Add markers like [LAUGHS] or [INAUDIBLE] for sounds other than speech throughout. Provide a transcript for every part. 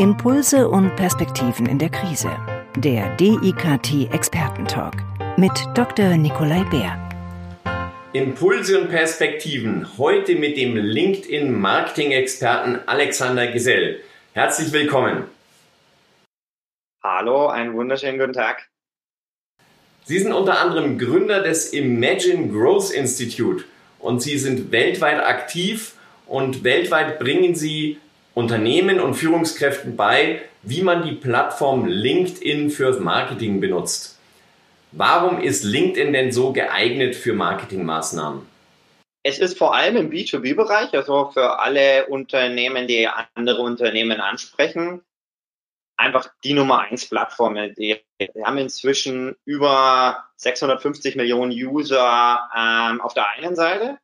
Impulse und Perspektiven in der Krise. Der DIKT Expertentalk mit Dr. Nikolai Bär. Impulse und Perspektiven. Heute mit dem LinkedIn Marketing-Experten Alexander Gesell. Herzlich willkommen. Hallo, einen wunderschönen guten Tag. Sie sind unter anderem Gründer des Imagine Growth Institute und Sie sind weltweit aktiv und weltweit bringen Sie Unternehmen und Führungskräften bei, wie man die Plattform LinkedIn fürs Marketing benutzt. Warum ist LinkedIn denn so geeignet für Marketingmaßnahmen? Es ist vor allem im B2B-Bereich, also für alle Unternehmen, die andere Unternehmen ansprechen, einfach die Nummer eins Plattform. Wir haben inzwischen über 650 Millionen User ähm, auf der einen Seite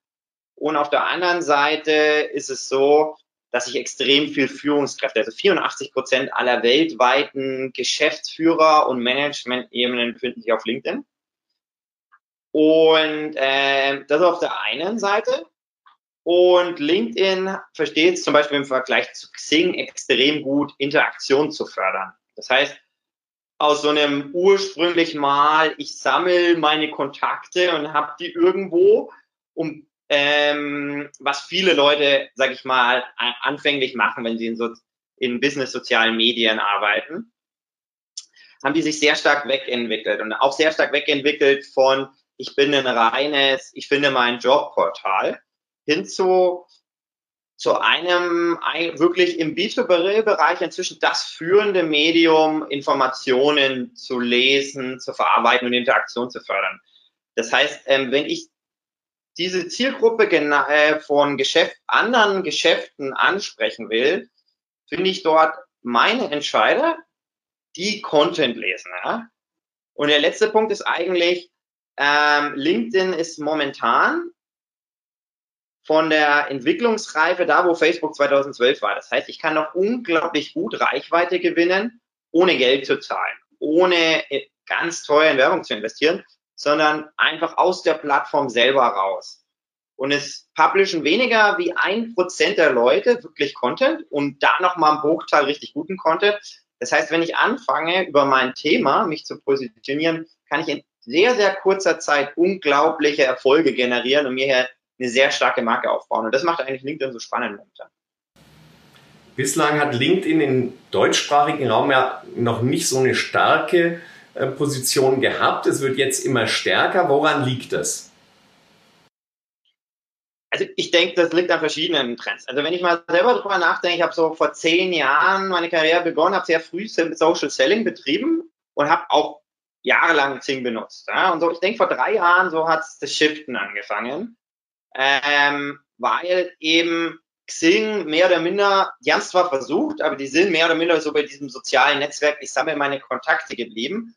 und auf der anderen Seite ist es so, dass sich extrem viel Führungskräfte, also 84 Prozent aller weltweiten Geschäftsführer und Management-Ebenen befinden sich auf LinkedIn. Und äh, das auf der einen Seite. Und LinkedIn versteht es zum Beispiel im Vergleich zu Xing extrem gut, Interaktion zu fördern. Das heißt, aus so einem ursprünglich mal, ich sammle meine Kontakte und habe die irgendwo, um ähm, was viele Leute, sag ich mal, anfänglich machen, wenn sie in, so, in Business-sozialen Medien arbeiten, haben die sich sehr stark wegentwickelt und auch sehr stark wegentwickelt von, ich bin ein reines, ich finde mein Jobportal, hin zu, zu einem wirklich im B2B-Bereich inzwischen das führende Medium, Informationen zu lesen, zu verarbeiten und Interaktion zu fördern. Das heißt, ähm, wenn ich diese Zielgruppe von Geschäft, anderen Geschäften ansprechen will, finde ich dort meine Entscheider, die Content lesen. Ja? Und der letzte Punkt ist eigentlich, ähm, LinkedIn ist momentan von der Entwicklungsreife da, wo Facebook 2012 war. Das heißt, ich kann noch unglaublich gut Reichweite gewinnen, ohne Geld zu zahlen, ohne äh, ganz teuer in Werbung zu investieren, sondern einfach aus der Plattform selber raus. Und es publishen weniger wie ein Prozent der Leute wirklich Content und da nochmal ein Bruchteil richtig guten Content. Das heißt, wenn ich anfange, über mein Thema mich zu positionieren, kann ich in sehr, sehr kurzer Zeit unglaubliche Erfolge generieren und mir hier eine sehr starke Marke aufbauen. Und das macht eigentlich LinkedIn so spannend momentan. Bislang hat LinkedIn im deutschsprachigen Raum ja noch nicht so eine starke Position gehabt. Es wird jetzt immer stärker. Woran liegt das? Also ich denke, das liegt an verschiedenen Trends. Also wenn ich mal selber drüber nachdenke, ich habe so vor zehn Jahren meine Karriere begonnen, habe sehr früh Social Selling betrieben und habe auch jahrelang Zing benutzt. Ja? Und so, ich denke, vor drei Jahren so hat das Shiften angefangen, ähm, weil eben Xing mehr oder minder, die haben es zwar versucht, aber die sind mehr oder minder so bei diesem sozialen Netzwerk, ich sammle meine Kontakte geblieben.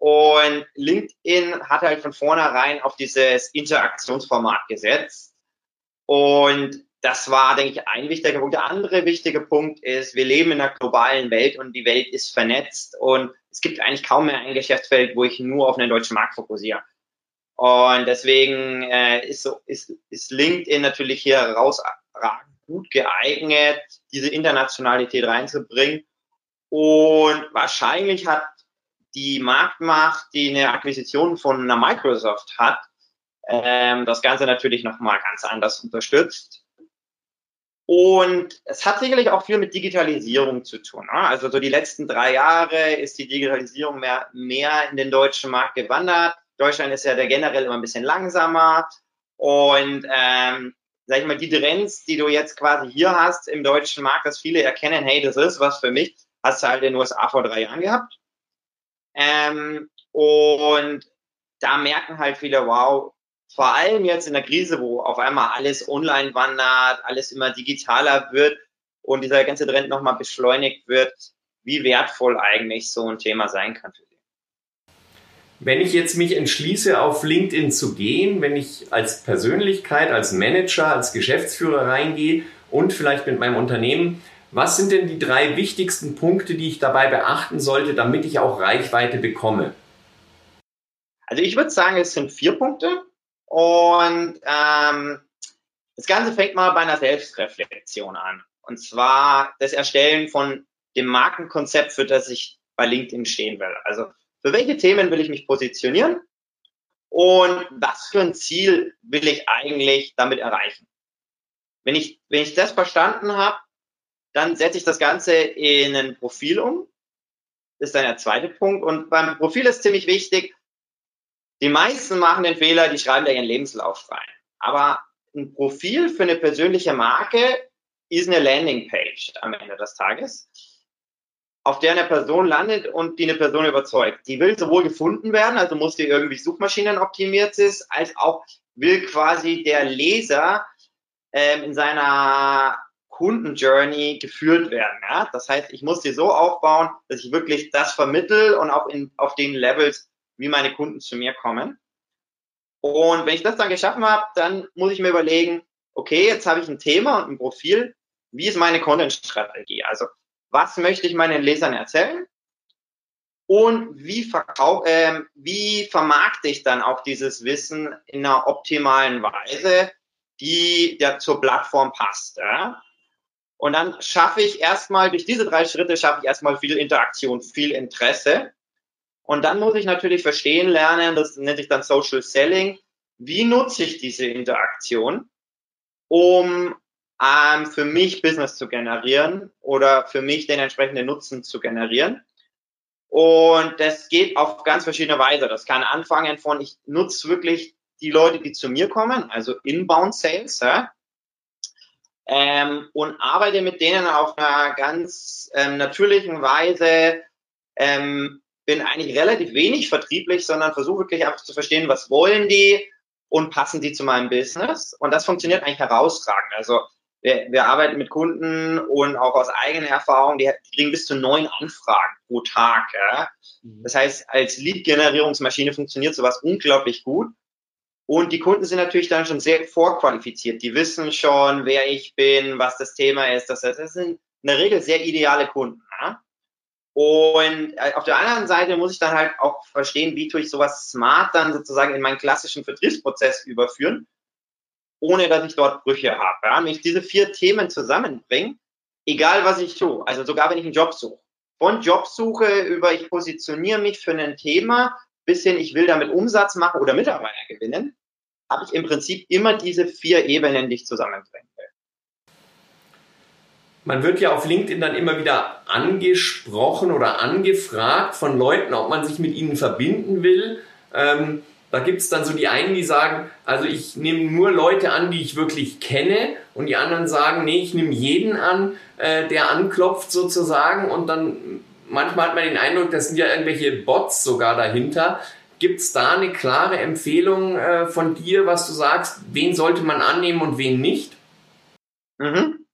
Und LinkedIn hat halt von vornherein auf dieses Interaktionsformat gesetzt. Und das war, denke ich, ein wichtiger Punkt. Der andere wichtige Punkt ist, wir leben in einer globalen Welt und die Welt ist vernetzt und es gibt eigentlich kaum mehr ein Geschäftsfeld, wo ich nur auf den deutschen Markt fokussiere. Und deswegen äh, ist, so, ist, ist LinkedIn natürlich hier herausragend gut geeignet, diese Internationalität reinzubringen. Und wahrscheinlich hat die Marktmacht, die eine Akquisition von einer Microsoft hat, ähm, das Ganze natürlich nochmal ganz anders unterstützt. Und es hat sicherlich auch viel mit Digitalisierung zu tun. Ne? Also so die letzten drei Jahre ist die Digitalisierung mehr, mehr in den deutschen Markt gewandert. Deutschland ist ja der generell immer ein bisschen langsamer. Und ähm, sag ich mal, die Trends, die du jetzt quasi hier hast im deutschen Markt, dass viele erkennen, hey, das ist was für mich, hast du halt in den USA vor drei Jahren gehabt. Ähm, und da merken halt viele, wow, vor allem jetzt in der Krise, wo auf einmal alles online wandert, alles immer digitaler wird und dieser ganze Trend nochmal beschleunigt wird, wie wertvoll eigentlich so ein Thema sein kann für Sie. Wenn ich jetzt mich entschließe, auf LinkedIn zu gehen, wenn ich als Persönlichkeit, als Manager, als Geschäftsführer reingehe und vielleicht mit meinem Unternehmen, was sind denn die drei wichtigsten Punkte, die ich dabei beachten sollte, damit ich auch Reichweite bekomme? Also ich würde sagen, es sind vier Punkte. Und ähm, das Ganze fängt mal bei einer Selbstreflexion an. Und zwar das Erstellen von dem Markenkonzept, für das ich bei LinkedIn stehen will. Also für welche Themen will ich mich positionieren und was für ein Ziel will ich eigentlich damit erreichen. Wenn ich, wenn ich das verstanden habe, dann setze ich das Ganze in ein Profil um. Das ist dann der zweite Punkt. Und beim Profil ist ziemlich wichtig, die meisten machen den Fehler, die schreiben da ihren Lebenslauf rein. Aber ein Profil für eine persönliche Marke ist eine Landingpage am Ende des Tages auf der eine Person landet und die eine Person überzeugt. Die will sowohl gefunden werden, also muss die irgendwie Suchmaschinen optimiert ist, als auch will quasi der Leser ähm, in seiner Kundenjourney geführt werden. Ja? Das heißt, ich muss die so aufbauen, dass ich wirklich das vermittel und auch in, auf den Levels, wie meine Kunden zu mir kommen. Und wenn ich das dann geschaffen habe, dann muss ich mir überlegen, okay, jetzt habe ich ein Thema und ein Profil. Wie ist meine Content-Strategie? Also was möchte ich meinen Lesern erzählen und wie, verkau äh, wie vermarkte ich dann auch dieses Wissen in einer optimalen Weise, die ja zur Plattform passt. Ja? Und dann schaffe ich erstmal, durch diese drei Schritte schaffe ich erstmal viel Interaktion, viel Interesse. Und dann muss ich natürlich verstehen lernen, das nennt sich dann Social Selling, wie nutze ich diese Interaktion, um ähm, für mich Business zu generieren oder für mich den entsprechenden Nutzen zu generieren. Und das geht auf ganz verschiedene Weise. Das kann anfangen von, ich nutze wirklich die Leute, die zu mir kommen, also Inbound Sales, ja, ähm, und arbeite mit denen auf einer ganz ähm, natürlichen Weise, ähm, bin eigentlich relativ wenig vertrieblich, sondern versuche wirklich einfach zu verstehen, was wollen die und passen die zu meinem Business. Und das funktioniert eigentlich herausragend. Also wir, wir arbeiten mit Kunden und auch aus eigener Erfahrung, die, die kriegen bis zu neun Anfragen pro Tag. Ja. Mhm. Das heißt, als Lead-Generierungsmaschine funktioniert sowas unglaublich gut. Und die Kunden sind natürlich dann schon sehr vorqualifiziert. Die wissen schon, wer ich bin, was das Thema ist. Das, heißt, das sind in der Regel sehr ideale Kunden. Ja? Und äh, auf der anderen Seite muss ich dann halt auch verstehen, wie tue ich sowas smart dann sozusagen in meinen klassischen Vertriebsprozess überführen ohne dass ich dort Brüche habe. Ja? Wenn ich diese vier Themen zusammenbringe, egal was ich tue, also sogar wenn ich einen Job suche, von Jobsuche über ich positioniere mich für ein Thema bis hin ich will damit Umsatz machen oder Mitarbeiter gewinnen, habe ich im Prinzip immer diese vier Ebenen, die ich zusammenbringen. Man wird ja auf LinkedIn dann immer wieder angesprochen oder angefragt von Leuten, ob man sich mit ihnen verbinden will. Ähm, da gibt es dann so die einen, die sagen, also ich nehme nur Leute an, die ich wirklich kenne und die anderen sagen, nee, ich nehme jeden an, äh, der anklopft sozusagen und dann manchmal hat man den Eindruck, das sind ja irgendwelche Bots sogar dahinter. Gibt es da eine klare Empfehlung äh, von dir, was du sagst, wen sollte man annehmen und wen nicht? Mhm.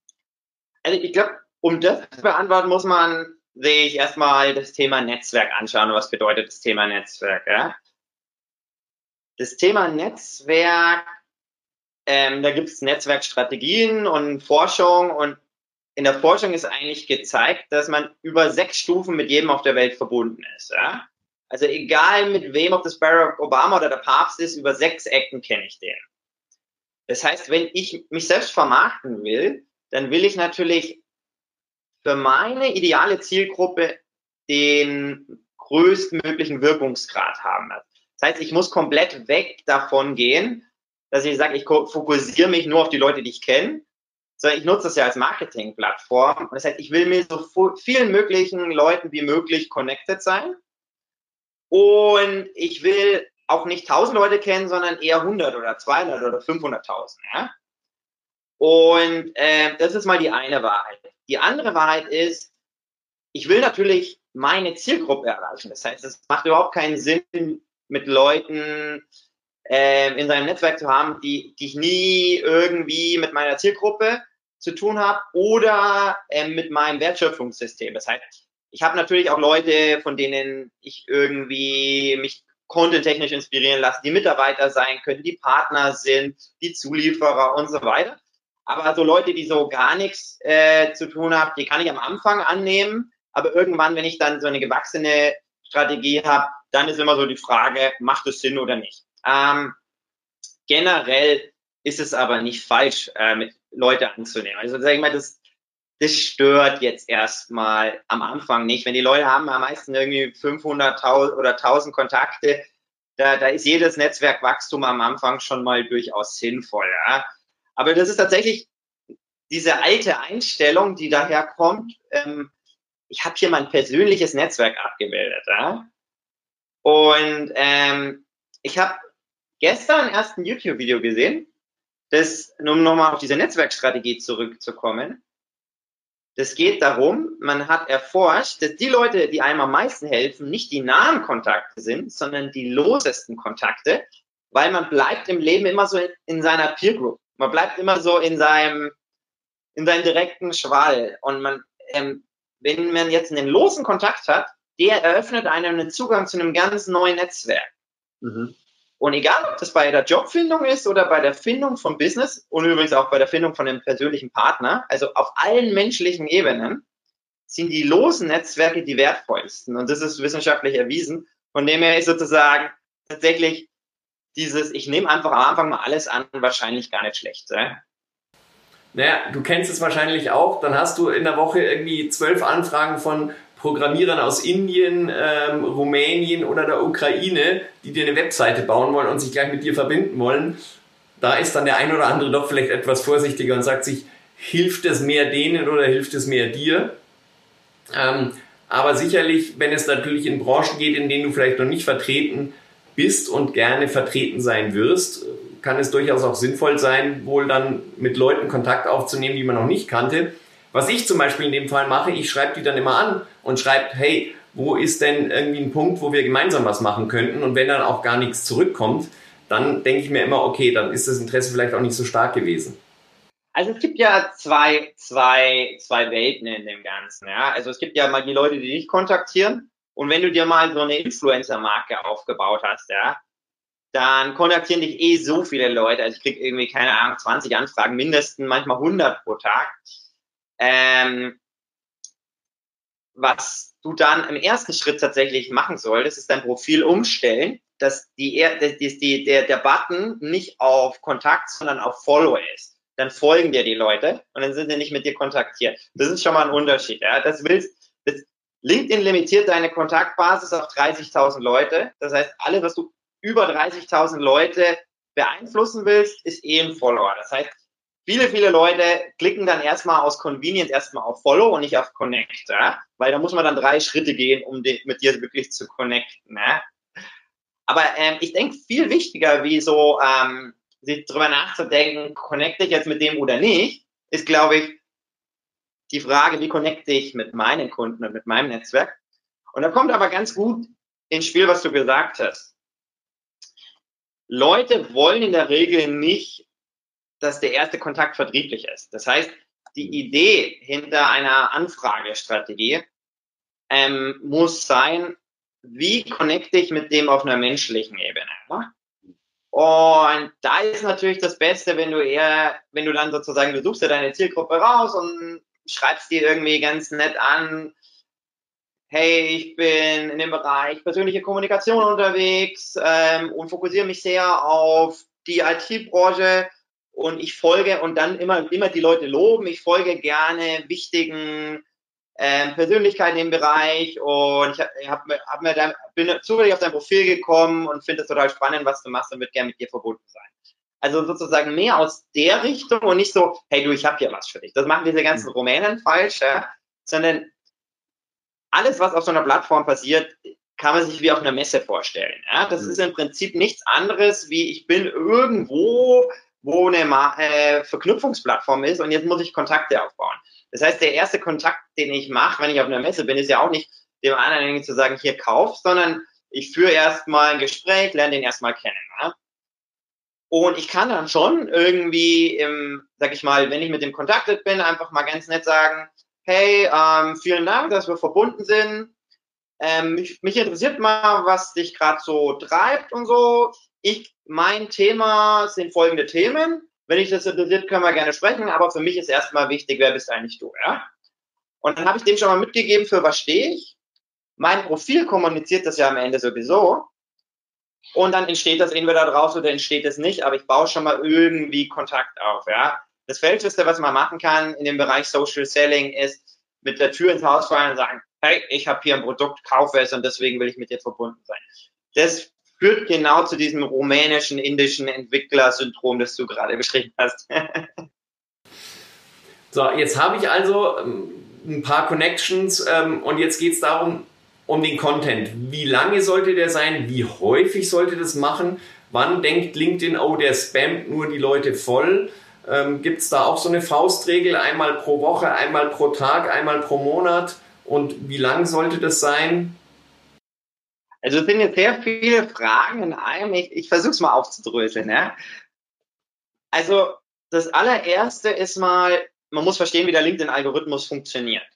Also ich glaube, um das zu beantworten, muss man sich erstmal das Thema Netzwerk anschauen. Was bedeutet das Thema Netzwerk? Ja? Das Thema Netzwerk, ähm, da gibt es Netzwerkstrategien und Forschung und in der Forschung ist eigentlich gezeigt, dass man über sechs Stufen mit jedem auf der Welt verbunden ist. Ja? Also egal mit wem, ob das Barack Obama oder der Papst ist, über sechs Ecken kenne ich den. Das heißt, wenn ich mich selbst vermarkten will, dann will ich natürlich für meine ideale Zielgruppe den größtmöglichen Wirkungsgrad haben. Das heißt, ich muss komplett weg davon gehen, dass ich sage, ich fokussiere mich nur auf die Leute, die ich kenne, sondern ich nutze das ja als Marketingplattform. Das heißt, ich will mit so vielen möglichen Leuten wie möglich connected sein. Und ich will auch nicht 1000 Leute kennen, sondern eher 100 oder 200 oder 500.000. Ja? Und äh, das ist mal die eine Wahrheit. Die andere Wahrheit ist, ich will natürlich meine Zielgruppe erreichen. Das heißt, es macht überhaupt keinen Sinn, mit Leuten äh, in seinem Netzwerk zu haben, die, die ich nie irgendwie mit meiner Zielgruppe zu tun habe oder äh, mit meinem Wertschöpfungssystem. Das heißt, ich habe natürlich auch Leute, von denen ich irgendwie mich content-technisch inspirieren lasse, die Mitarbeiter sein können, die Partner sind, die Zulieferer und so weiter. Aber so Leute, die so gar nichts äh, zu tun haben, die kann ich am Anfang annehmen. Aber irgendwann, wenn ich dann so eine gewachsene Strategie habe, dann ist immer so die Frage, macht es Sinn oder nicht? Ähm, generell ist es aber nicht falsch, äh, mit Leute anzunehmen. Also sag ich mal, das, das stört jetzt erstmal am Anfang nicht. Wenn die Leute haben am meisten irgendwie 500 oder 1000 Kontakte, da, da ist jedes Netzwerkwachstum am Anfang schon mal durchaus sinnvoll. Ja? Aber das ist tatsächlich diese alte Einstellung, die daher kommt. Ähm, ich habe hier mein persönliches Netzwerk abgebildet. Ja? Und ähm, ich habe gestern erst ein YouTube-Video gesehen, das, um nochmal auf diese Netzwerkstrategie zurückzukommen. Das geht darum, man hat erforscht, dass die Leute, die einem am meisten helfen, nicht die nahen Kontakte sind, sondern die losesten Kontakte, weil man bleibt im Leben immer so in, in seiner Peer Group. Man bleibt immer so in seinem, in seinem direkten Schwall. Und man, ähm, wenn man jetzt einen losen Kontakt hat, der eröffnet einem einen Zugang zu einem ganz neuen Netzwerk. Mhm. Und egal, ob das bei der Jobfindung ist oder bei der Findung vom Business und übrigens auch bei der Findung von einem persönlichen Partner, also auf allen menschlichen Ebenen, sind die losen Netzwerke die wertvollsten. Und das ist wissenschaftlich erwiesen. Von dem her ist sozusagen tatsächlich dieses, ich nehme einfach am Anfang mal alles an, wahrscheinlich gar nicht schlecht. Ja? Naja, du kennst es wahrscheinlich auch. Dann hast du in der Woche irgendwie zwölf Anfragen von Programmierern aus Indien, ähm, Rumänien oder der Ukraine, die dir eine Webseite bauen wollen und sich gleich mit dir verbinden wollen, da ist dann der ein oder andere doch vielleicht etwas vorsichtiger und sagt sich, hilft es mehr denen oder hilft es mehr dir? Ähm, aber sicherlich, wenn es natürlich in Branchen geht, in denen du vielleicht noch nicht vertreten bist und gerne vertreten sein wirst, kann es durchaus auch sinnvoll sein, wohl dann mit Leuten Kontakt aufzunehmen, die man noch nicht kannte was ich zum Beispiel in dem Fall mache, ich schreibe die dann immer an und schreibe, hey, wo ist denn irgendwie ein Punkt, wo wir gemeinsam was machen könnten? Und wenn dann auch gar nichts zurückkommt, dann denke ich mir immer, okay, dann ist das Interesse vielleicht auch nicht so stark gewesen. Also es gibt ja zwei, zwei, zwei Welten in dem Ganzen. Ja? Also es gibt ja mal die Leute, die dich kontaktieren. Und wenn du dir mal so eine Influencer-Marke aufgebaut hast, ja, dann kontaktieren dich eh so viele Leute. Also ich kriege irgendwie, keine Ahnung, 20 Anfragen, mindestens manchmal 100 pro Tag. Ähm, was du dann im ersten Schritt tatsächlich machen solltest, ist dein Profil umstellen, dass die, die, die, der, der Button nicht auf Kontakt, sondern auf Follow ist. Dann folgen dir die Leute und dann sind sie nicht mit dir kontaktiert. Das ist schon mal ein Unterschied. Ja? Das willst, das, LinkedIn limitiert deine Kontaktbasis auf 30.000 Leute. Das heißt, alles, was du über 30.000 Leute beeinflussen willst, ist eh ein Follower. Das heißt, viele, viele Leute klicken dann erstmal aus Convenience erstmal auf Follow und nicht auf Connect, ja? weil da muss man dann drei Schritte gehen, um die, mit dir wirklich zu connecten. Ja? Aber ähm, ich denke, viel wichtiger, wie so ähm, sich darüber nachzudenken, connecte ich jetzt mit dem oder nicht, ist, glaube ich, die Frage, wie connecte ich mit meinen Kunden und mit meinem Netzwerk. Und da kommt aber ganz gut ins Spiel, was du gesagt hast. Leute wollen in der Regel nicht dass der erste Kontakt vertrieblich ist. Das heißt, die Idee hinter einer Anfragestrategie ähm, muss sein, wie connecte ich mit dem auf einer menschlichen Ebene. Ne? Und da ist natürlich das Beste, wenn du eher, wenn du dann sozusagen, du suchst dir deine Zielgruppe raus und schreibst dir irgendwie ganz nett an, hey, ich bin in dem Bereich persönliche Kommunikation unterwegs ähm, und fokussiere mich sehr auf die IT-Branche und ich folge und dann immer, immer die Leute loben. Ich folge gerne wichtigen äh, Persönlichkeiten im Bereich und ich, ich hab, hab mir dann, bin zufällig auf dein Profil gekommen und finde es total spannend, was du machst und würde gerne mit dir verbunden sein. Also sozusagen mehr aus der Richtung und nicht so, hey du, ich habe hier was für dich. Das machen diese ganzen mhm. Rumänen falsch, ja? sondern alles, was auf so einer Plattform passiert, kann man sich wie auf einer Messe vorstellen. Ja? Das mhm. ist im Prinzip nichts anderes wie ich bin irgendwo wo eine äh, Verknüpfungsplattform ist und jetzt muss ich Kontakte aufbauen. Das heißt, der erste Kontakt, den ich mache, wenn ich auf einer Messe bin, ist ja auch nicht dem anderen zu sagen, hier kauf, sondern ich führe erstmal ein Gespräch, lerne den erstmal kennen. Ja? Und ich kann dann schon irgendwie, im, sag ich mal, wenn ich mit dem kontaktet bin, einfach mal ganz nett sagen, hey, ähm, vielen Dank, dass wir verbunden sind. Ähm, mich, mich interessiert mal, was dich gerade so treibt und so. Ich, mein Thema sind folgende Themen. Wenn dich das interessiert, können wir gerne sprechen, aber für mich ist erstmal wichtig, wer bist eigentlich du, ja? Und dann habe ich dem schon mal mitgegeben, für was stehe ich. Mein Profil kommuniziert das ja am Ende sowieso. Und dann entsteht das entweder draus oder entsteht es nicht, aber ich baue schon mal irgendwie Kontakt auf, ja. Das Falscheste, was man machen kann in dem Bereich Social Selling, ist mit der Tür ins Haus fallen und sagen, hey, ich habe hier ein Produkt, kaufe es und deswegen will ich mit dir verbunden sein. Das führt genau zu diesem rumänischen, indischen Entwicklersyndrom, das du gerade beschrieben hast. [LAUGHS] so, jetzt habe ich also ähm, ein paar Connections ähm, und jetzt geht es darum, um den Content. Wie lange sollte der sein? Wie häufig sollte das machen? Wann denkt LinkedIn, oh, der spammt nur die Leute voll? Ähm, Gibt es da auch so eine Faustregel, einmal pro Woche, einmal pro Tag, einmal pro Monat? Und wie lang sollte das sein? Also es sind jetzt sehr viele Fragen in einem. Ich, ich versuche es mal aufzudröseln. Ja? Also das allererste ist mal, man muss verstehen, wie der LinkedIn-Algorithmus funktioniert.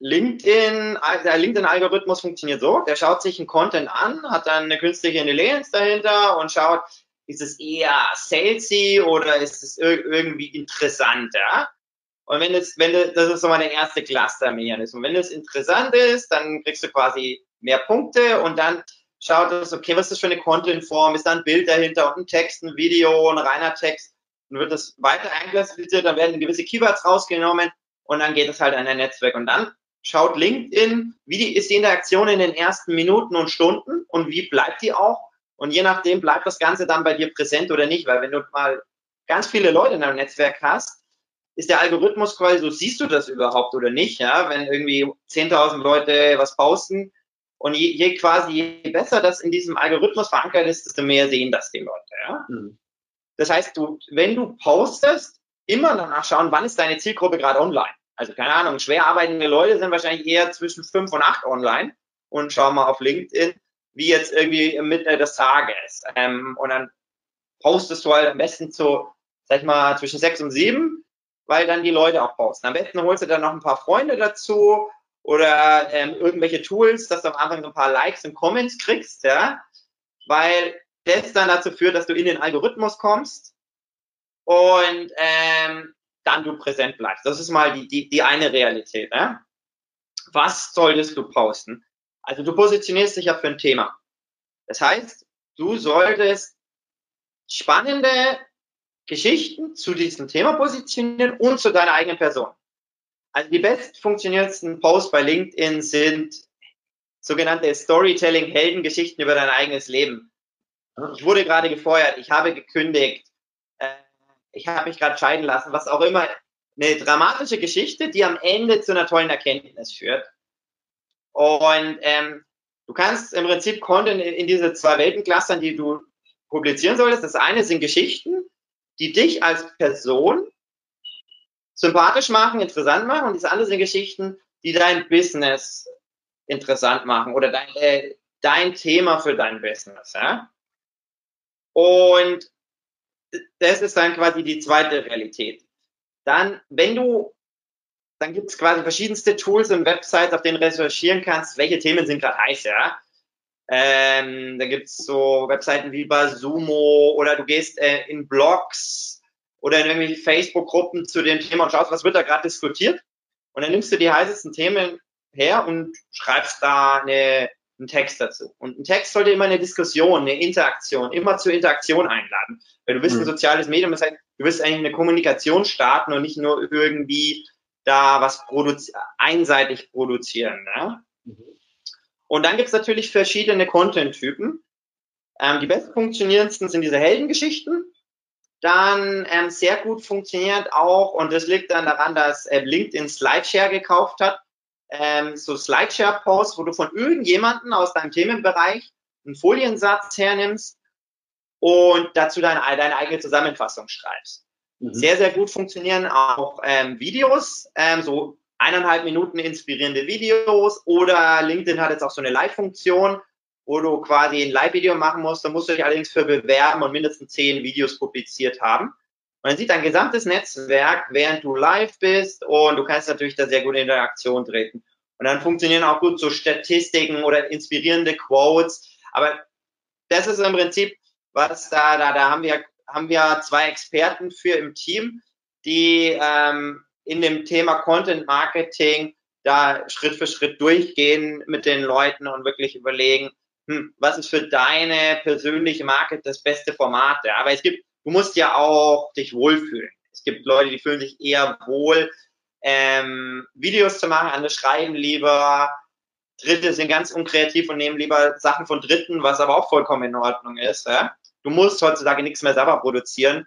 LinkedIn, der LinkedIn-Algorithmus funktioniert so, der schaut sich einen Content an, hat dann eine künstliche Intelligenz dahinter und schaut, ist es eher salesy oder ist es irgendwie interessant, ja? Und wenn es, wenn das, das ist so mal der erste Cluster-Mechanismus. Wenn es interessant ist, dann kriegst du quasi mehr Punkte und dann schaut es, okay, was ist das für eine Content-Form? Ist da ein Bild dahinter und ein Text, ein Video, ein reiner Text? Dann wird das weiter einklassifiziert, dann werden gewisse Keywords rausgenommen und dann geht es halt an ein Netzwerk. Und dann schaut LinkedIn, wie die, ist die Interaktion in den ersten Minuten und Stunden und wie bleibt die auch? Und je nachdem bleibt das Ganze dann bei dir präsent oder nicht, weil wenn du mal ganz viele Leute in deinem Netzwerk hast, ist der Algorithmus quasi so, siehst du das überhaupt oder nicht, ja? Wenn irgendwie 10.000 Leute was posten und je, je, quasi, je besser das in diesem Algorithmus verankert ist, desto mehr sehen das die Leute, ja? Mhm. Das heißt, du, wenn du postest, immer danach schauen, wann ist deine Zielgruppe gerade online. Also keine Ahnung, schwer arbeitende Leute sind wahrscheinlich eher zwischen fünf und acht online und schau mal auf LinkedIn, wie jetzt irgendwie Mitte des Tages. Ähm, und dann postest du halt am besten so, sag ich mal, zwischen sechs und sieben, weil dann die Leute auch posten. Am besten holst du dann noch ein paar Freunde dazu oder ähm, irgendwelche Tools, dass du am Anfang so ein paar Likes und Comments kriegst, ja, weil das dann dazu führt, dass du in den Algorithmus kommst und ähm, dann du präsent bleibst. Das ist mal die, die, die eine Realität. Ne? Was solltest du posten? Also du positionierst dich ja für ein Thema. Das heißt, du solltest spannende Geschichten zu diesem Thema positionieren und zu deiner eigenen Person. Also die best funktionierendsten Posts bei LinkedIn sind sogenannte Storytelling-Heldengeschichten über dein eigenes Leben. Ich wurde gerade gefeuert, ich habe gekündigt, ich habe mich gerade scheiden lassen, was auch immer, eine dramatische Geschichte, die am Ende zu einer tollen Erkenntnis führt. Und ähm, du kannst im Prinzip Content in, in diese zwei Welten clustern, die du publizieren solltest. Das eine sind Geschichten, die dich als Person sympathisch machen, interessant machen. Und das andere sind Geschichten, die dein Business interessant machen oder dein, äh, dein Thema für dein Business. Ja? Und das ist dann quasi die zweite Realität. Dann, wenn du, dann gibt es quasi verschiedenste Tools und Websites, auf denen recherchieren kannst, welche Themen sind gerade heiß, ja. Ähm, da gibt es so Webseiten wie Basumo oder du gehst äh, in Blogs oder in irgendwelche Facebook-Gruppen zu dem Thema und schaust, was wird da gerade diskutiert. Und dann nimmst du die heißesten Themen her und schreibst da eine, einen Text dazu. Und ein Text sollte immer eine Diskussion, eine Interaktion, immer zur Interaktion einladen. Weil du bist mhm. ein soziales Medium, das heißt, du wirst eigentlich eine Kommunikation starten und nicht nur irgendwie da was produzi einseitig produzieren. Ne? Mhm. Und dann gibt's natürlich verschiedene Content-Typen. Ähm, die best funktionierendsten sind diese Heldengeschichten. Dann ähm, sehr gut funktioniert auch, und das liegt dann daran, dass äh, LinkedIn Slideshare gekauft hat, ähm, so Slideshare-Posts, wo du von irgendjemanden aus deinem Themenbereich einen Foliensatz hernimmst und dazu deine, deine eigene Zusammenfassung schreibst. Mhm. Sehr, sehr gut funktionieren auch ähm, Videos, ähm, so eineinhalb Minuten inspirierende Videos oder LinkedIn hat jetzt auch so eine Live-Funktion, wo du quasi ein Live-Video machen musst. Da musst du dich allerdings für bewerben und mindestens zehn Videos publiziert haben. Und dann sieht dein gesamtes Netzwerk, während du live bist und du kannst natürlich da sehr gut in Interaktion treten. Und dann funktionieren auch gut so Statistiken oder inspirierende Quotes. Aber das ist im Prinzip, was da, da, da haben wir, haben wir zwei Experten für im Team, die ähm, in dem Thema Content Marketing da Schritt für Schritt durchgehen mit den Leuten und wirklich überlegen, hm, was ist für deine persönliche Marke das beste Format? Ja? Aber es gibt Du musst ja auch dich wohlfühlen. gibt Leute, die fühlen sich eher wohl, ähm, Videos zu machen, andere schreiben lieber, Dritte sind ganz unkreativ und nehmen lieber Sachen von Dritten, was aber auch vollkommen in Ordnung ist. Ja? Du musst heutzutage nichts mehr selber produzieren,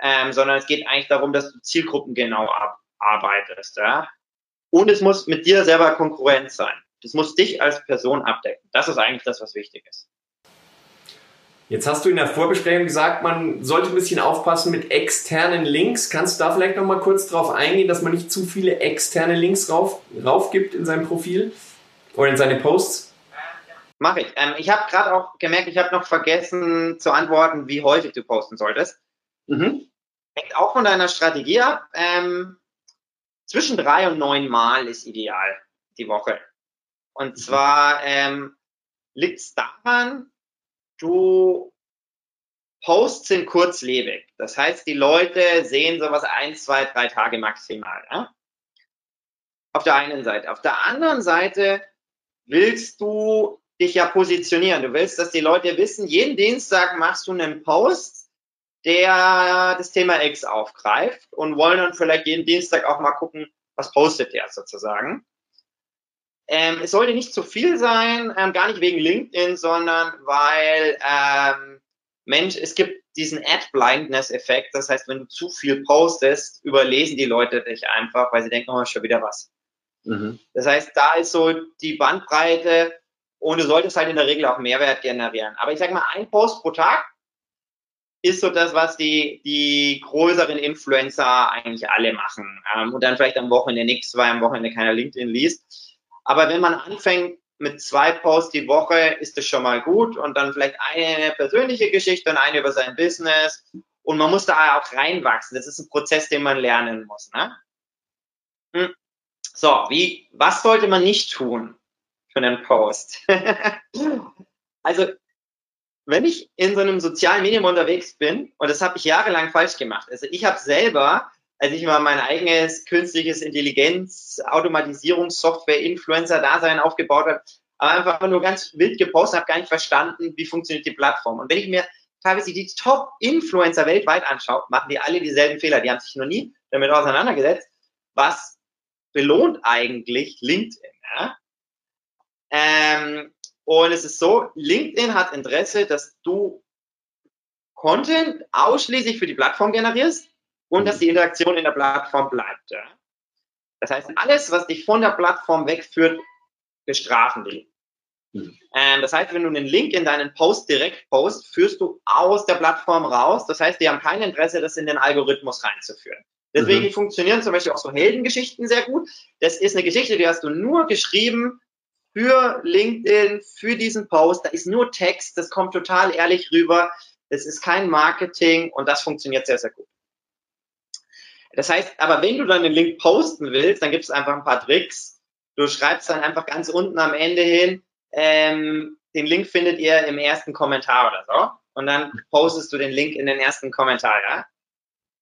ähm, sondern es geht eigentlich darum, dass du Zielgruppen genau abarbeitest. Ja? Und es muss mit dir selber Konkurrent sein. Das muss dich als Person abdecken. Das ist eigentlich das, was wichtig ist. Jetzt hast du in der Vorbesprechung gesagt, man sollte ein bisschen aufpassen mit externen Links. Kannst du da vielleicht noch mal kurz drauf eingehen, dass man nicht zu viele externe Links rauf, rauf gibt in seinem Profil oder in seine Posts? Mache ich. Ähm, ich habe gerade auch gemerkt, ich habe noch vergessen zu antworten, wie häufig du posten solltest. Mhm. Hängt auch von deiner Strategie ab. Ähm, zwischen drei und neun Mal ist ideal die Woche. Und mhm. zwar ähm, liegt es daran, du Posts sind kurzlebig. Das heißt, die Leute sehen sowas ein, zwei, drei Tage maximal. Ja? Auf der einen Seite. Auf der anderen Seite willst du dich ja positionieren. Du willst, dass die Leute wissen, jeden Dienstag machst du einen Post, der das Thema X aufgreift und wollen dann vielleicht jeden Dienstag auch mal gucken, was postet der sozusagen. Ähm, es sollte nicht zu viel sein, ähm, gar nicht wegen LinkedIn, sondern weil, ähm, Mensch, es gibt diesen Ad-Blindness-Effekt. Das heißt, wenn du zu viel postest, überlesen die Leute dich einfach, weil sie denken, oh, schon wieder was. Mhm. Das heißt, da ist so die Bandbreite und du solltest halt in der Regel auch Mehrwert generieren. Aber ich sage mal, ein Post pro Tag ist so das, was die, die größeren Influencer eigentlich alle machen. Ähm, und dann vielleicht am Wochenende nichts, weil am Wochenende keiner LinkedIn liest. Aber wenn man anfängt mit zwei Posts die Woche, ist das schon mal gut. Und dann vielleicht eine persönliche Geschichte und eine über sein Business. Und man muss da auch reinwachsen. Das ist ein Prozess, den man lernen muss. Ne? Hm. So, wie, was sollte man nicht tun? für einen Post. [LAUGHS] also, wenn ich in so einem sozialen Medium unterwegs bin, und das habe ich jahrelang falsch gemacht, also ich habe selber, als ich mal mein eigenes künstliches Intelligenz, Automatisierungssoftware, Influencer-Dasein aufgebaut habe, aber einfach nur ganz wild gepostet, habe gar nicht verstanden, wie funktioniert die Plattform. Und wenn ich mir teilweise die Top-Influencer weltweit anschaue, machen die alle dieselben Fehler. Die haben sich noch nie damit auseinandergesetzt. Was belohnt eigentlich LinkedIn? Ja? Ähm, und es ist so, LinkedIn hat Interesse, dass du Content ausschließlich für die Plattform generierst und dass die Interaktion in der Plattform bleibt. Ja? Das heißt, alles, was dich von der Plattform wegführt, bestrafen die. Mhm. Ähm, das heißt, wenn du einen Link in deinen Post direkt post, führst du aus der Plattform raus. Das heißt, die haben kein Interesse, das in den Algorithmus reinzuführen. Deswegen mhm. funktionieren zum Beispiel auch so Heldengeschichten sehr gut. Das ist eine Geschichte, die hast du nur geschrieben, für LinkedIn, für diesen Post. Da ist nur Text, das kommt total ehrlich rüber. Es ist kein Marketing und das funktioniert sehr, sehr gut. Das heißt, aber wenn du dann den Link posten willst, dann gibt es einfach ein paar Tricks. Du schreibst dann einfach ganz unten am Ende hin, ähm, den Link findet ihr im ersten Kommentar oder so. Und dann postest du den Link in den ersten Kommentar, ja.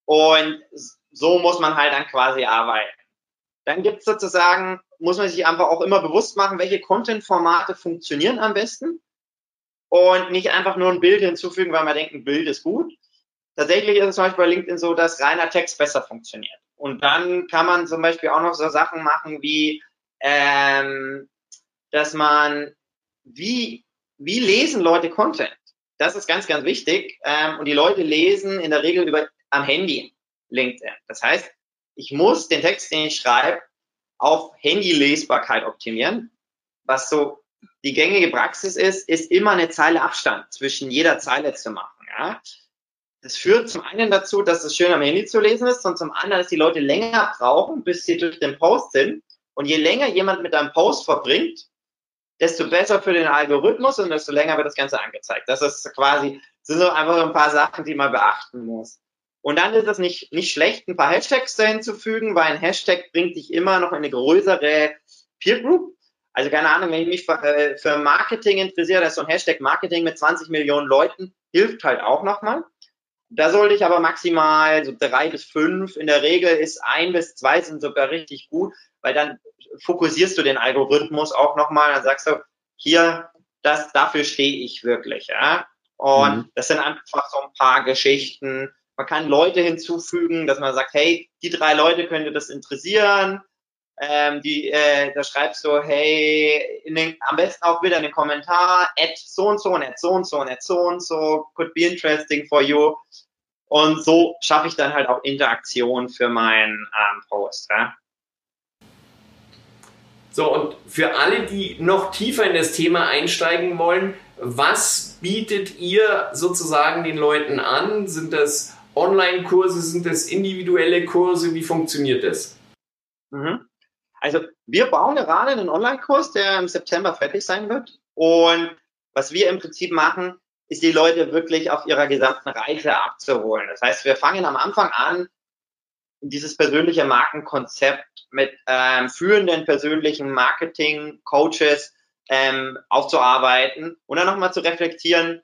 Und so muss man halt dann quasi arbeiten. Dann gibt es sozusagen muss man sich einfach auch immer bewusst machen, welche Content-Formate funktionieren am besten und nicht einfach nur ein Bild hinzufügen, weil man denkt, ein Bild ist gut. Tatsächlich ist es zum Beispiel bei LinkedIn so, dass reiner Text besser funktioniert. Und dann kann man zum Beispiel auch noch so Sachen machen wie, ähm, dass man, wie, wie lesen Leute Content? Das ist ganz, ganz wichtig. Ähm, und die Leute lesen in der Regel über am Handy LinkedIn. Das heißt, ich muss den Text, den ich schreibe, auf Handylesbarkeit optimieren. Was so die gängige Praxis ist, ist immer eine Zeile Abstand zwischen jeder Zeile zu machen. Ja? Das führt zum einen dazu, dass es schön am Handy zu lesen ist und zum anderen, dass die Leute länger brauchen, bis sie durch den Post sind. Und je länger jemand mit einem Post verbringt, desto besser für den Algorithmus und desto länger wird das Ganze angezeigt. Das ist quasi, das sind so einfach so ein paar Sachen, die man beachten muss. Und dann ist es nicht, nicht schlecht, ein paar Hashtags da hinzufügen, weil ein Hashtag bringt dich immer noch in eine größere Peer Group. Also keine Ahnung, wenn ich mich für, äh, für Marketing interessiere, da ist so ein Hashtag Marketing mit 20 Millionen Leuten, hilft halt auch nochmal. Da sollte ich aber maximal so drei bis fünf. In der Regel ist ein bis zwei sind sogar richtig gut, weil dann fokussierst du den Algorithmus auch nochmal. Dann sagst du, hier, das, dafür stehe ich wirklich, ja. Und mhm. das sind einfach so ein paar Geschichten, Man kann Leute hinzufügen, dass man sagt, hey, die drei Leute könnte das interessieren. Ähm, die, äh, da schreibst du, hey, den, am besten auch wieder in den Kommentar, at so und so und at so und so und at so und so, could be interesting for you. Und so schaffe ich dann halt auch Interaktion für meinen ähm, Post. Ja? So, und für alle, die noch tiefer in das Thema einsteigen wollen, was bietet ihr sozusagen den Leuten an? Sind das Online-Kurse, sind das individuelle Kurse? Wie funktioniert das? Mhm. Also wir bauen gerade einen Online-Kurs, der im September fertig sein wird. Und was wir im Prinzip machen, ist die Leute wirklich auf ihrer gesamten Reise abzuholen. Das heißt, wir fangen am Anfang an, dieses persönliche Markenkonzept mit ähm, führenden persönlichen Marketing-Coaches ähm, aufzuarbeiten und dann nochmal zu reflektieren,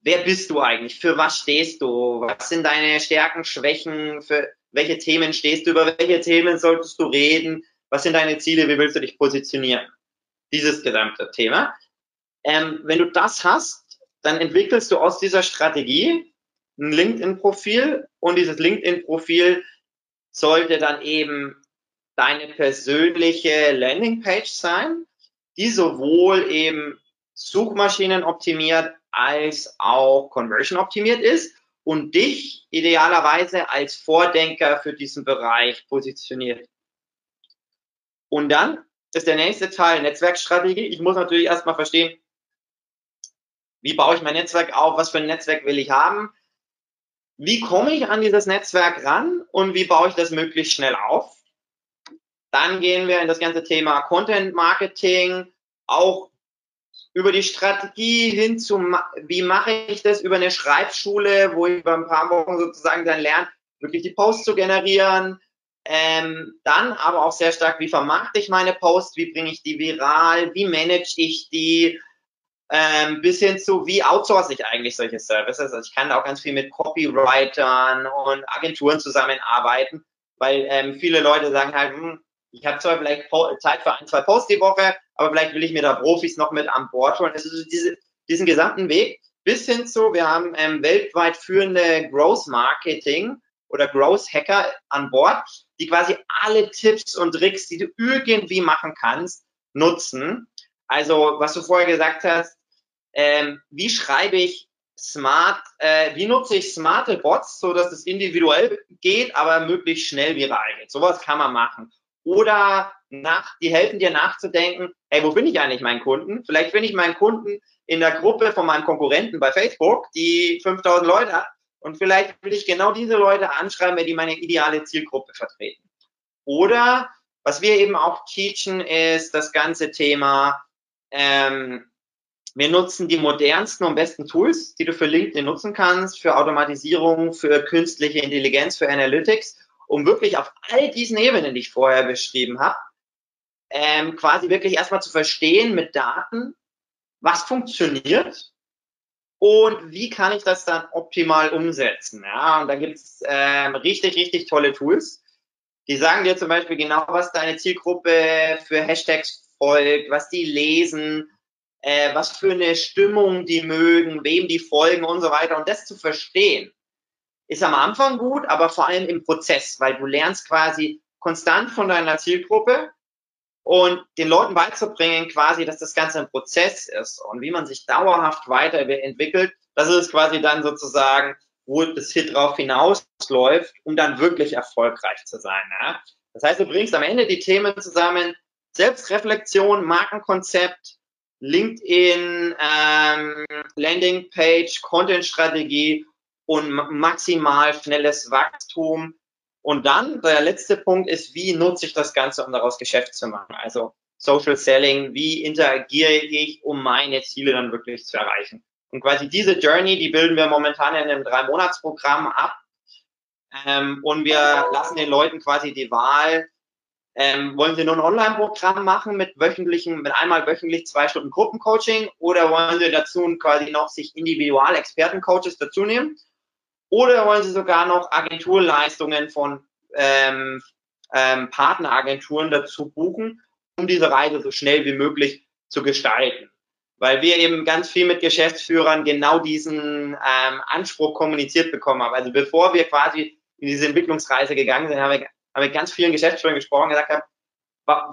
wer bist du eigentlich? Für was stehst du? Was sind deine Stärken, Schwächen? Für welche Themen stehst du? Über welche Themen solltest du reden? Was sind deine Ziele? Wie willst du dich positionieren? Dieses gesamte Thema. Ähm, wenn du das hast, dann entwickelst du aus dieser Strategie ein LinkedIn-Profil und dieses LinkedIn-Profil sollte dann eben deine persönliche Landingpage sein, die sowohl eben Suchmaschinen optimiert als auch Conversion optimiert ist und dich idealerweise als Vordenker für diesen Bereich positioniert. Und dann ist der nächste Teil Netzwerkstrategie. Ich muss natürlich erstmal verstehen, wie baue ich mein Netzwerk auf? Was für ein Netzwerk will ich haben? Wie komme ich an dieses Netzwerk ran und wie baue ich das möglichst schnell auf? Dann gehen wir in das ganze Thema Content Marketing, auch über die Strategie hin zu, wie mache ich das über eine Schreibschule, wo ich über ein paar Wochen sozusagen dann lerne, wirklich die Posts zu generieren. Ähm, dann aber auch sehr stark, wie vermarkte ich meine Posts, wie bringe ich die viral, wie manage ich die, ähm, bis hin zu, wie outsource ich eigentlich solche Services. Also ich kann da auch ganz viel mit Copywritern und Agenturen zusammenarbeiten, weil ähm, viele Leute sagen halt, hm, ich habe zwar vielleicht Zeit für ein, zwei Posts die Woche, aber vielleicht will ich mir da Profis noch mit an Bord holen. Also diese, diesen gesamten Weg bis hin zu, wir haben ähm, weltweit führende Growth Marketing oder Growth Hacker an Bord, die quasi alle Tipps und Tricks, die du irgendwie machen kannst, nutzen. Also, was du vorher gesagt hast, ähm, wie schreibe ich smart, äh, wie nutze ich smarte Bots, so dass es individuell geht, aber möglichst schnell viral geht. Sowas kann man machen. Oder nach, die helfen dir nachzudenken, hey, wo bin ich eigentlich meinen Kunden? Vielleicht bin ich meinen Kunden in der Gruppe von meinem Konkurrenten bei Facebook, die 5000 Leute hat. Und vielleicht will ich genau diese Leute anschreiben, wenn die meine ideale Zielgruppe vertreten. Oder was wir eben auch teachen, ist das ganze Thema ähm, wir nutzen die modernsten und besten Tools, die du für LinkedIn nutzen kannst, für Automatisierung, für künstliche Intelligenz, für Analytics, um wirklich auf all diesen Ebenen, die ich vorher beschrieben habe, ähm, quasi wirklich erstmal zu verstehen mit Daten, was funktioniert und wie kann ich das dann optimal umsetzen. Ja, und da gibt's ähm, richtig, richtig tolle Tools. Die sagen dir zum Beispiel genau, was deine Zielgruppe für Hashtags folgt, was die lesen, äh, was für eine Stimmung die mögen, wem die folgen und so weiter. Und das zu verstehen, ist am Anfang gut, aber vor allem im Prozess, weil du lernst quasi konstant von deiner Zielgruppe und den Leuten beizubringen quasi, dass das Ganze ein Prozess ist und wie man sich dauerhaft weiterentwickelt. Das ist quasi dann sozusagen, wo das Hit drauf hinausläuft, um dann wirklich erfolgreich zu sein. Ja? Das heißt, du bringst am Ende die Themen zusammen, Selbstreflexion, Markenkonzept, LinkedIn, ähm, Landingpage, Content-Strategie und maximal schnelles Wachstum. Und dann der letzte Punkt ist, wie nutze ich das Ganze, um daraus Geschäft zu machen? Also Social Selling, wie interagiere ich, um meine Ziele dann wirklich zu erreichen? Und quasi diese Journey, die bilden wir momentan in einem Drei-Monats-Programm ab. Ähm, und wir lassen den Leuten quasi die Wahl, ähm, wollen Sie nur ein Online-Programm machen mit wöchentlichen, mit einmal wöchentlich zwei Stunden Gruppencoaching oder wollen Sie dazu quasi noch sich individual Expertencoaches dazu nehmen? Oder wollen Sie sogar noch Agenturleistungen von ähm, ähm, Partneragenturen dazu buchen, um diese Reise so schnell wie möglich zu gestalten? weil wir eben ganz viel mit Geschäftsführern genau diesen ähm, Anspruch kommuniziert bekommen haben. Also bevor wir quasi in diese Entwicklungsreise gegangen sind, haben wir, haben wir ganz vielen Geschäftsführern gesprochen, gesagt haben,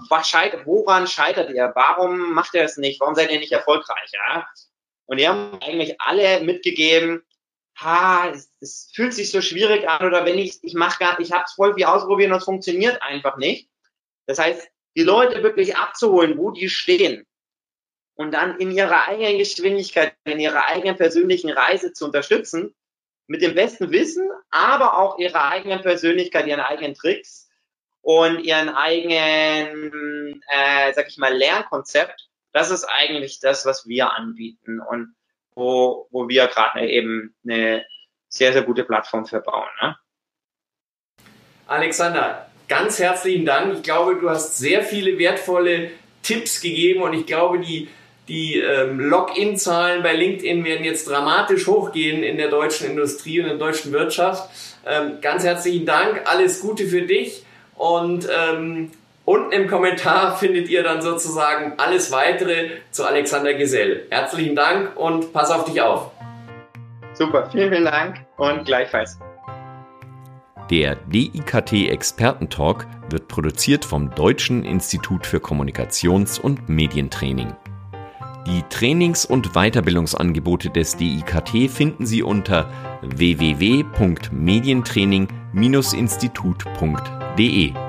was scheitert, woran scheitert ihr? Warum macht ihr es nicht? Warum seid ihr nicht erfolgreich? Ja? Und die haben eigentlich alle mitgegeben, ha, es, es fühlt sich so schwierig an oder wenn ich, ich mache gar, ich habe es voll wie ausprobieren und es funktioniert einfach nicht. Das heißt, die Leute wirklich abzuholen, wo die stehen und dann in ihrer eigenen Geschwindigkeit, in ihrer eigenen persönlichen Reise zu unterstützen, mit dem besten Wissen, aber auch ihrer eigenen Persönlichkeit, ihren eigenen Tricks und ihren eigenen, äh, sag ich mal, Lernkonzept. Das ist eigentlich das, was wir anbieten und wo, wo wir gerade eben eine sehr, sehr gute Plattform für bauen. Ne? Alexander, ganz herzlichen Dank. Ich glaube, du hast sehr viele wertvolle Tipps gegeben und ich glaube, die die ähm, Login-Zahlen bei LinkedIn werden jetzt dramatisch hochgehen in der deutschen Industrie und in der deutschen Wirtschaft. Ähm, ganz herzlichen Dank, alles Gute für dich und ähm, unten im Kommentar findet ihr dann sozusagen alles weitere zu Alexander Gesell. Herzlichen Dank und pass auf dich auf. Super, vielen, vielen Dank und gleichfalls. Der DIKT Expertentalk wird produziert vom Deutschen Institut für Kommunikations- und Medientraining. Die Trainings- und Weiterbildungsangebote des DIKT finden Sie unter www.medientraining-institut.de.